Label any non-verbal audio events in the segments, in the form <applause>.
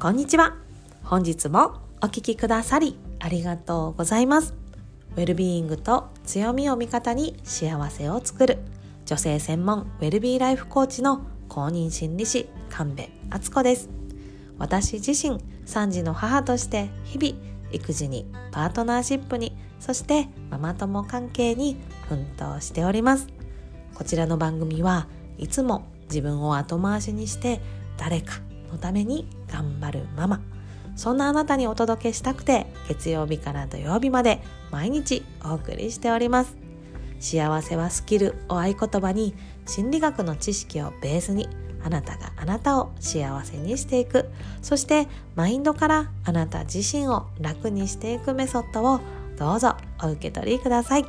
こんにちは。本日もお聴きくださりありがとうございます。ウェルビーイングと強みを味方に幸せを作る女性専門ウェルビーライフコーチの公認心理師神戸敦子です。私自身3児の母として日々育児にパートナーシップにそしてママ友関係に奮闘しております。こちらの番組はいつも自分を後回しにして誰かのために頑張るママ。そんなあなたにお届けしたくて月曜日から土曜日まで毎日お送りしております。幸せはスキルを合言葉に心理学の知識をベースにあなたがあなたを幸せにしていく。そしてマインドからあなた自身を楽にしていくメソッドをどうぞお受け取りください。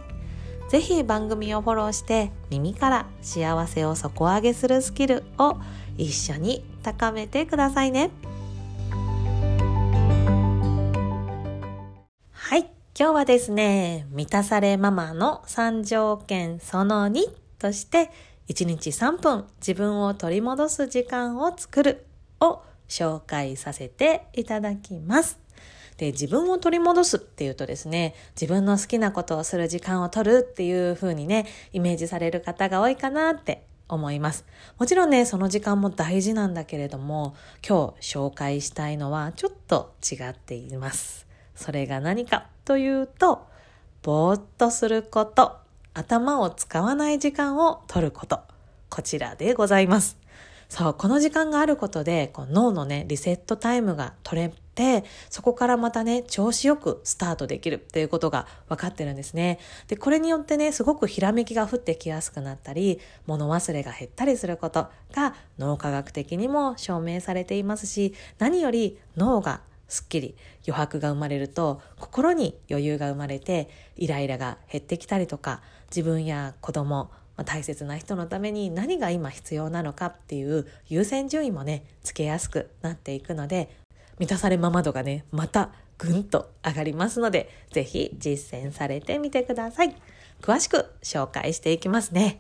ぜひ番組をフォローして耳から幸せを底上げするスキルを一緒に高めてくださいね。はい、今日はですね、満たされママの3条件その2として1日3分自分を取り戻す時間を作るを紹介させていただきます。で、自分を取り戻すっていうとですね、自分の好きなことをする時間を取るっていう風にね、イメージされる方が多いかなって思います。もちろんね、その時間も大事なんだけれども、今日紹介したいのはちょっと違っています。それが何かというと、ぼーっとすること、頭を使わない時間を取ること、こちらでございます。そう、この時間があることで、こう脳のね、リセットタイムが取れて、そこからまたね、調子よくスタートできるっていうことが分かってるんですね。で、これによってね、すごくひらめきが降ってきやすくなったり、物忘れが減ったりすることが脳科学的にも証明されていますし、何より脳がすっきり余白が生まれると心に余裕が生まれてイライラが減ってきたりとか自分や子供大切な人のために何が今必要なのかっていう優先順位もねつけやすくなっていくので満たされママ度がね、またぐんと上がりますので、ぜひ実践されてみてください。詳しく紹介していきますね。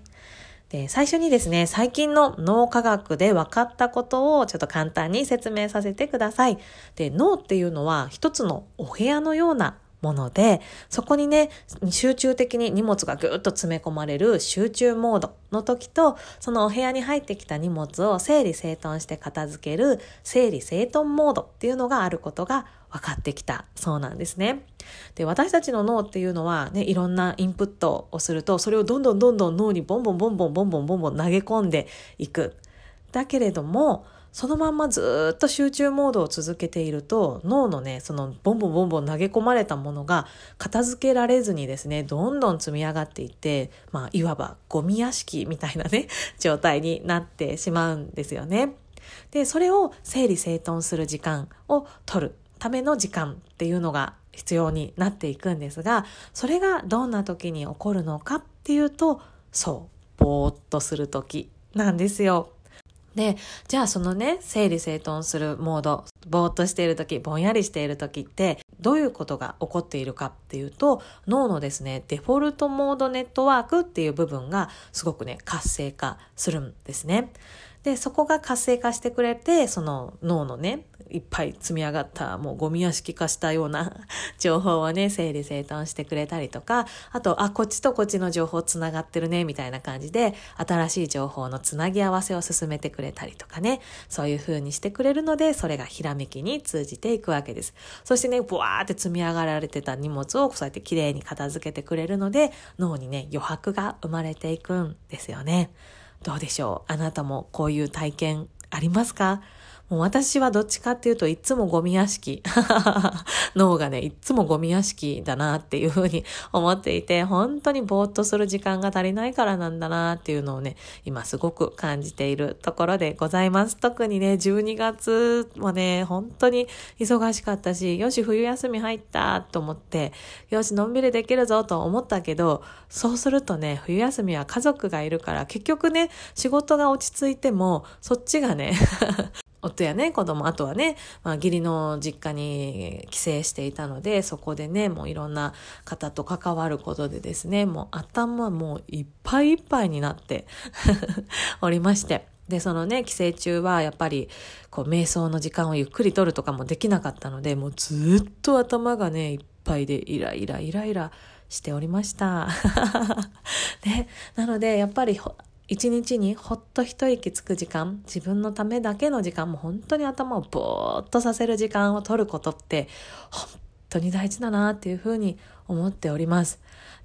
で、最初にですね、最近の脳科学で分かったことをちょっと簡単に説明させてください。で、脳っていうのは一つのお部屋のようなもので、そこにね、集中的に荷物がぐっと詰め込まれる集中モードの時と、そのお部屋に入ってきた荷物を整理整頓して片付ける整理整頓モードっていうのがあることが分かってきたそうなんですね。で、私たちの脳っていうのはね、いろんなインプットをすると、それをどんどんどんどん脳にボンボンボンボンボンボンボン投げ込んでいく。だけれども、そのまんまずっと集中モードを続けていると脳のねそのボンボンボンボン投げ込まれたものが片付けられずにですねどんどん積み上がっていってまあいわばゴミ屋敷みたいなね <laughs> 状態になってしまうんですよね。でそれを整理整頓する時間を取るための時間っていうのが必要になっていくんですがそれがどんな時に起こるのかっていうとそうぼーっとする時なんですよ。で、じゃあそのね、整理整頓するモード、ぼーっとしている時、ぼんやりしている時って、どういうことが起こっているかっていうと、脳のですね、デフォルトモードネットワークっていう部分がすごくね、活性化するんですね。で、そこが活性化してくれて、その脳のね、いっぱい積み上がったもうゴミ屋敷化したような <laughs> 情報をね整理整頓してくれたりとかあとあこっちとこっちの情報つながってるねみたいな感じで新しい情報のつなぎ合わせを進めてくれたりとかねそういう風にしてくれるのでそれがひらめきに通じていくわけです。そしてねブワーって積み上がられてた荷物をそうやってきれいに片付けてくれるので脳にね余白が生まれていくんですよね。どうでしょう？あなたもこういう体験ありますか？もう私はどっちかっていうといつもゴミ屋敷。<laughs> 脳がね、いつもゴミ屋敷だなっていうふうに思っていて、本当にぼーっとする時間が足りないからなんだなっていうのをね、今すごく感じているところでございます。特にね、12月もね、本当に忙しかったし、よし、冬休み入ったと思って、よし、のんびりできるぞと思ったけど、そうするとね、冬休みは家族がいるから、結局ね、仕事が落ち着いても、そっちがね <laughs> 夫やね、子供、あとはね、まあ、義理の実家に帰省していたので、そこでね、もういろんな方と関わることでですね、もう頭もういっぱいいっぱいになって <laughs> おりまして。で、そのね、寄生中はやっぱり、こう、瞑想の時間をゆっくりとるとかもできなかったので、もうずっと頭がね、いっぱいでイライライライラしておりました。<laughs> ね、なので、やっぱり、一日にほっと一息つく時間、自分のためだけの時間も本当に頭をぼーっとさせる時間を取ることって、本当に大事だなっていうふうに思っております。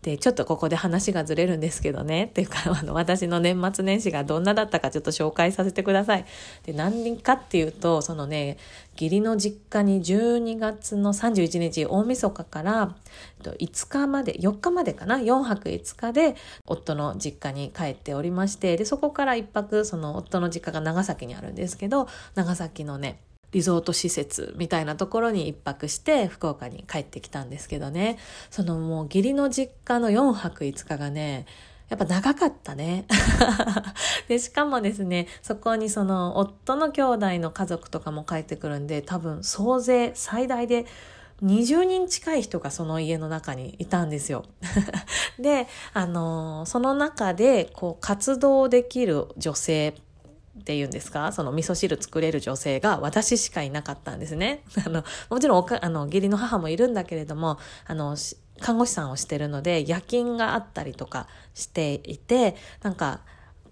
で、ちょっとここで話がずれるんですけどね、っていうか、あの、私の年末年始がどんなだったかちょっと紹介させてください。で、何人かっていうと、そのね、義理の実家に12月の31日、大晦日から5日まで、4日までかな、4泊5日で夫の実家に帰っておりまして、で、そこから1泊、その夫の実家が長崎にあるんですけど、長崎のね、リゾート施設みたいなところに一泊して福岡に帰ってきたんですけどね、そのもう義理の実家の4泊5日がね、やっぱ長かったね。<laughs> で、しかもですね、そこにその夫の兄弟の家族とかも帰ってくるんで、多分総勢最大で20人近い人がその家の中にいたんですよ。<laughs> で、あのその中でこう活動できる女性ていうんですか？その味噌汁作れる女性が私しかいなかったんですね。<laughs> あの、もちろんおか、あの、義理の母もいるんだけれども、あの、看護師さんをしてるので、夜勤があったりとかしていて、なんか、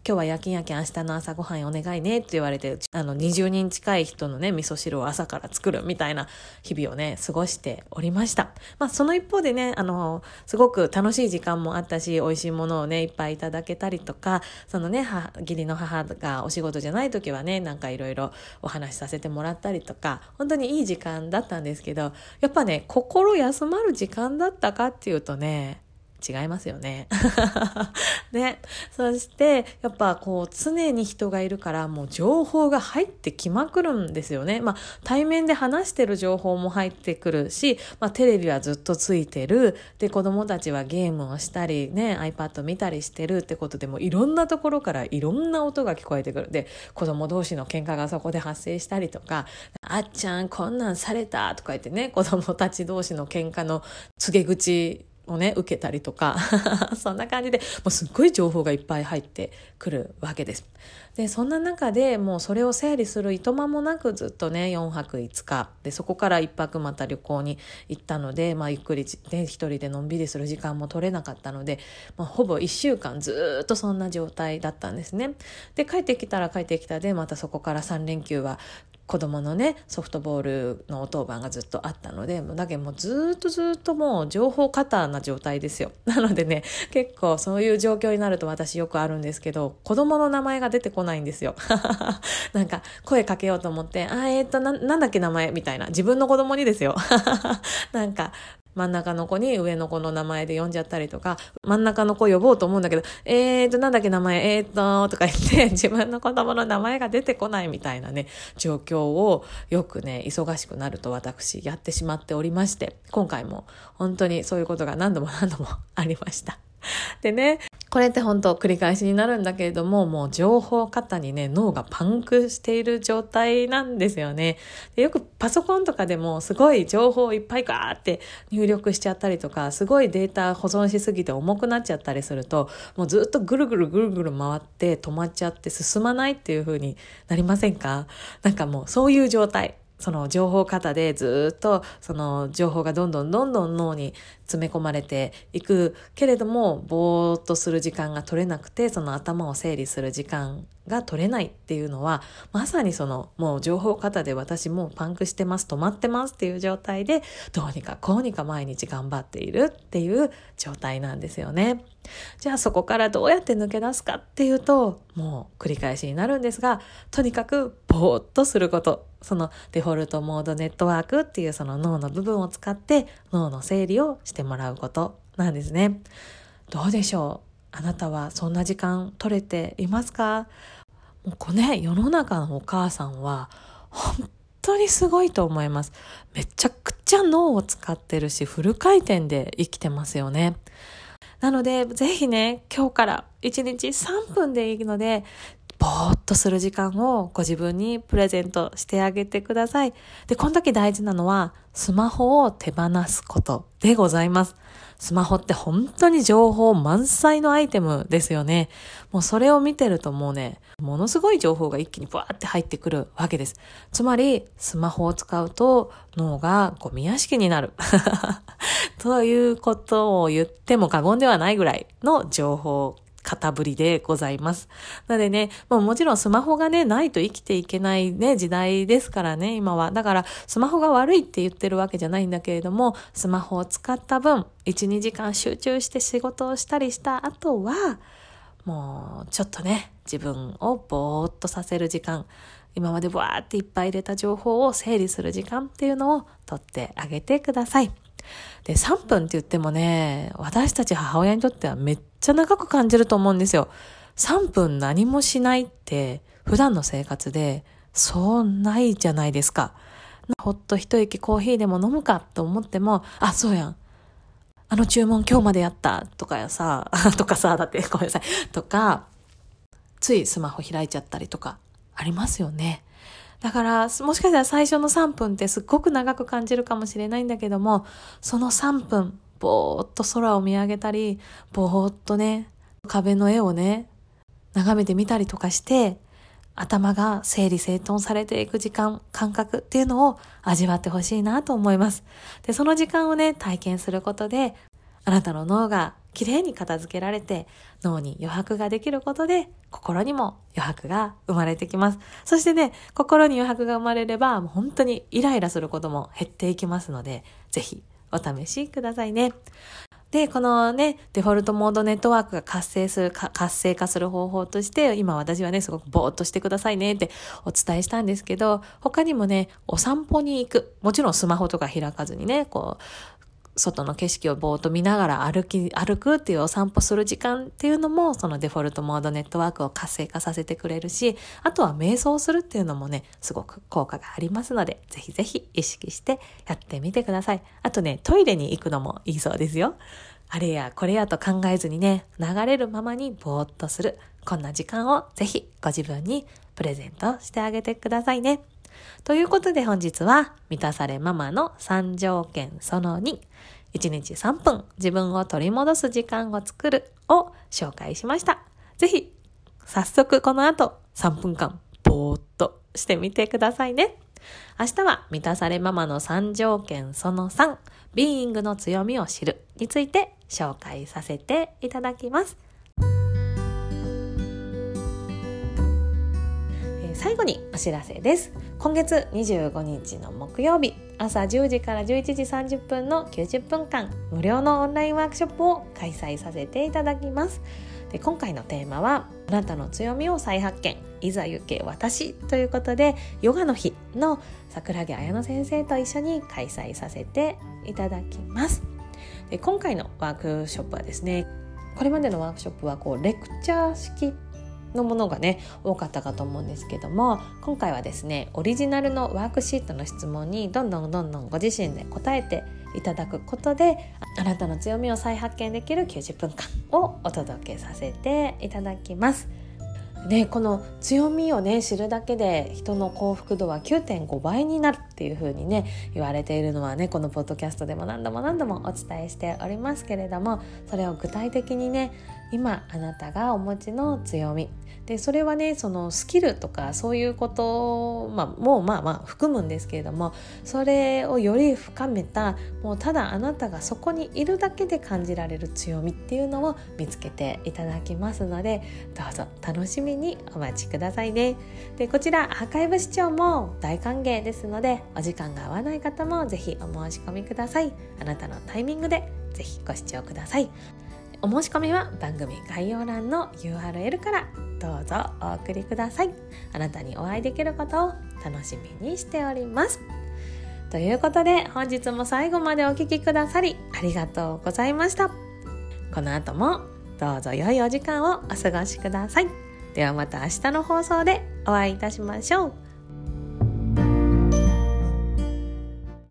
今日は夜勤夜勤明日の朝ごはんお願いねって言われて、あの、20人近い人のね、味噌汁を朝から作るみたいな日々をね、過ごしておりました。まあ、その一方でね、あの、すごく楽しい時間もあったし、美味しいものをね、いっぱいいただけたりとか、そのね、義理の母がお仕事じゃない時はね、なんかいろいろお話しさせてもらったりとか、本当にいい時間だったんですけど、やっぱね、心休まる時間だったかっていうとね、違いますよね。<laughs> ね。そして、やっぱこう、常に人がいるから、もう情報が入ってきまくるんですよね。まあ、対面で話してる情報も入ってくるし、まあ、テレビはずっとついてる。で、子供たちはゲームをしたり、ね、iPad 見たりしてるってことでも、いろんなところからいろんな音が聞こえてくる。で、子供同士の喧嘩がそこで発生したりとか、あっちゃん、こんなんされたとか言ってね、子供たち同士の喧嘩の告げ口をね、受けたりとか <laughs> そんな感じで、もうすっごい情報がいっぱい入ってくるわけです。で、そんな中でもうそれを整理するいとまもなくずっとね、4泊5日。で、そこから1泊また旅行に行ったので、まあゆっくりね、一人でのんびりする時間も取れなかったので、まあほぼ1週間ずっとそんな状態だったんですね。で、帰ってきたら帰ってきたで、またそこから3連休は子供のねソフトボールのお当番がずっとあったのでだけどもうずっとずっともう情報過多な状態ですよ。<laughs> なのでね結構そういう状況になると私よくあるんですけど子供の名前が出てこないんですよ。<laughs> なんか声かけようと思ってあえっ、とななんだっけ名前？みたいな。自分の子供にですよ。<laughs> なんか真ん中の子に上の子の名前で呼んじゃったりとか、真ん中の子呼ぼうと思うんだけど、えーと、なんだっけ名前、えーと、とか言って、<laughs> 自分の子供の名前が出てこないみたいなね、状況をよくね、忙しくなると私やってしまっておりまして、今回も本当にそういうことが何度も何度もありました。でね、これって本当繰り返しになるんだけれども、もう情報過多にね、脳がパンクしている状態なんですよね。でよくパソコンとかでもすごい情報をいっぱいガーって入力しちゃったりとか、すごいデータ保存しすぎて重くなっちゃったりすると、もうずっとぐるぐるぐるぐる回って止まっちゃって進まないっていう風になりませんか？なんかもうそういう状態。その情報型でずっとその情報がどんどんどんどん脳に詰め込まれていくけれどもぼーっとする時間が取れなくてその頭を整理する時間が取れないっていうのはまさにそのもう情報型で私もうパンクしてます止まってますっていう状態でどうにかこうにか毎日頑張っているっていう状態なんですよね。じゃあそこからどうやって抜け出すかっていうともう繰り返しになるんですがとにかくぼーっとすることそのデフォルトモードネットワークっていうその脳の部分を使って脳の整理をしてもらうことなんですね。どうでしょう？あなたはそんな時間取れていますか？もうこれね、世の中のお母さんは本当にすごいと思います。めちゃくちゃ脳を使ってるし、フル回転で生きてますよね。なので、ぜひね、今日から1日3分でいいので、ぼーっとする時間をご自分にプレゼントしてあげてください。で、この時大事なのは、スマホを手放すことでございます。スマホって本当に情報満載のアイテムですよね。もうそれを見てるともうね、ものすごい情報が一気にブワーって入ってくるわけです。つまり、スマホを使うと脳がゴミ屋敷になる。<laughs> ということを言っても過言ではないぐらいの情報方ぶりでございます。なのでね、もうもちろんスマホがね、ないと生きていけないね、時代ですからね、今は。だから、スマホが悪いって言ってるわけじゃないんだけれども、スマホを使った分、1、2時間集中して仕事をしたりした後は、もう、ちょっとね、自分をぼーっとさせる時間、今までわーっていっぱい入れた情報を整理する時間っていうのをとってあげてください。で、3分って言ってもね、私たち母親にとってはめっちゃ長く感じると思うんですよ。3分何もしないって普段の生活でそうないじゃないですか。ほっと一息コーヒーでも飲むかと思っても、あ、そうやん。あの注文今日までやったとかやさ、<laughs> とかさ、だってごめんなさい。とか、ついスマホ開いちゃったりとかありますよね。だから、もしかしたら最初の3分ってすっごく長く感じるかもしれないんだけども、その3分、ぼーっと空を見上げたり、ぼーっとね、壁の絵をね、眺めてみたりとかして、頭が整理整頓されていく時間、感覚っていうのを味わってほしいなと思います。で、その時間をね、体験することで、あなたの脳がきれいに片付けられて脳に余白ができることで心にも余白が生まれてきます。そしてね、心に余白が生まれればもう本当にイライラすることも減っていきますので、ぜひお試しくださいね。で、このね、デフォルトモードネットワークが活性する、活性化する方法として、今私はね、すごくぼーっとしてくださいねってお伝えしたんですけど、他にもね、お散歩に行く。もちろんスマホとか開かずにね、こう、外の景色をぼーっと見ながら歩き、歩くっていうお散歩する時間っていうのも、そのデフォルトモードネットワークを活性化させてくれるし、あとは瞑想するっていうのもね、すごく効果がありますので、ぜひぜひ意識してやってみてください。あとね、トイレに行くのもいいそうですよ。あれやこれやと考えずにね、流れるままにぼーっとする。こんな時間をぜひご自分にプレゼントしてあげてくださいね。ということで本日は、満たされママの3条件その2、1日3分自分を取り戻す時間を作るを紹介しました。ぜひ、早速この後3分間、ぼーっとしてみてくださいね。明日は満たされママの3条件その3、ビーイングの強みを知るについて紹介させていただきます。最後にお知らせです。今月25日の木曜日、朝10時から11時30分の90分間、無料のオンラインワークショップを開催させていただきます。で今回のテーマは、あなたの強みを再発見、いざ行け私ということで、ヨガの日の桜木彩乃先生と一緒に開催させていただきます。で今回のワークショップはですね、これまでのワークショップはこうレクチャー式のものがね多かったかと思うんですけども今回はですねオリジナルのワークシートの質問にどんどんどんどんご自身で答えていただくことであなたの強みを再発見できる90分間をお届けさせていただきます。ね、この強みをね知るだけで人の幸福度は9.5倍になるっていう風にね言われているのはねこのポッドキャストでも何度も何度もお伝えしておりますけれどもそれを具体的にね今あなたがお持ちの強み。でそれはねそのスキルとかそういうこと、まあ、もうまあまあ含むんですけれどもそれをより深めたもうただあなたがそこにいるだけで感じられる強みっていうのを見つけていただきますのでどうぞ楽しみにお待ちくださいね。でこちらアーカイブ視聴も大歓迎ですのでお時間が合わない方もぜひお申し込みください。あなたのタイミングでぜひご視聴ください。お申し込みは番組概要欄の URL からどうぞお送りください。あなたにお会いできることを楽しみにしております。ということで本日も最後までお聴きくださりありがとうございました。この後もどうぞ良いお時間をお過ごしください。ではまた明日の放送でお会いいたしましょう。